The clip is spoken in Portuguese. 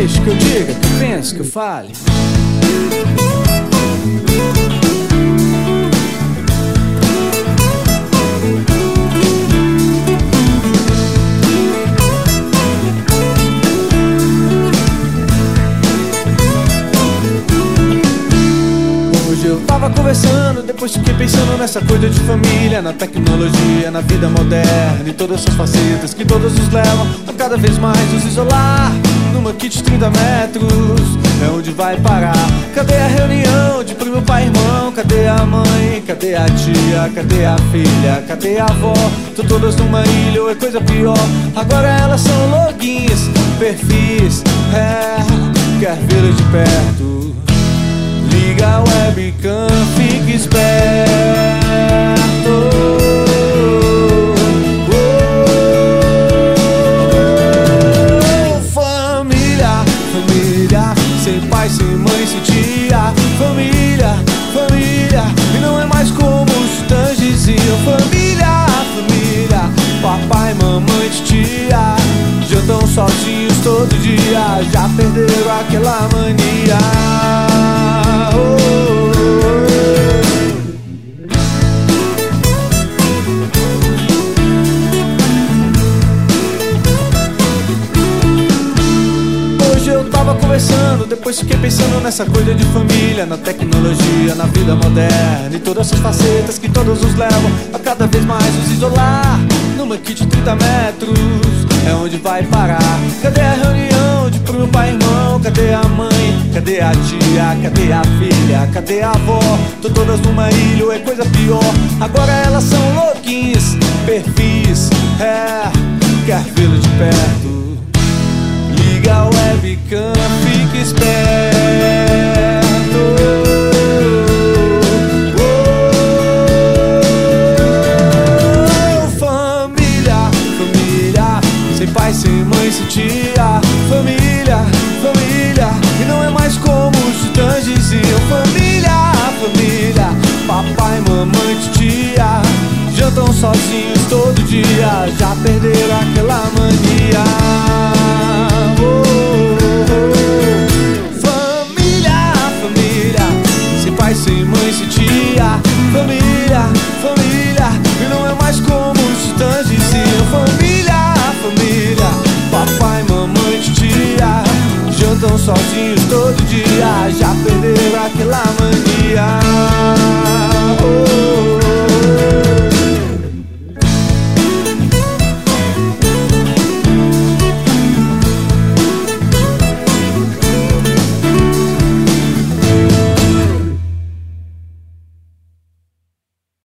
Deixa que eu diga, que eu pense, que eu fale. Eu tava conversando, depois fiquei pensando nessa coisa de família, na tecnologia, na vida moderna e todas essas facetas que todas nos levam a cada vez mais nos isolar. Kit de 30 metros, é onde vai parar. Cadê a reunião de primo, pai, irmão? Cadê a mãe? Cadê a tia? Cadê a filha? Cadê a avó? Tô todas numa ilha ou é coisa pior? Agora elas são logins, perfis, é, quer vê-lo de perto. Liga a webcam, fique esperto. Sozinhos todo dia, já perderam aquela mania. Oh, conversando, depois fiquei pensando nessa coisa de família, na tecnologia, na vida moderna e todas essas facetas que todos nos levam a cada vez mais nos isolar. Numa kit de 30 metros, é onde vai parar. Cadê a reunião de primo, pai, irmão? Cadê a mãe? Cadê a tia? Cadê a filha? Cadê a avó? Tô todas numa ilha, ou é coisa pior. Agora elas são louquinhas, perfis, é, quer vê-lo de perto. Sem mãe, sem tia. Família, família, e não é mais como os titãs diziam. Família, família, papai, mamãe, titia. Jantam sozinhos todo dia, já perderam aquela mania. Sozinhos todo dia. Já perderam aquela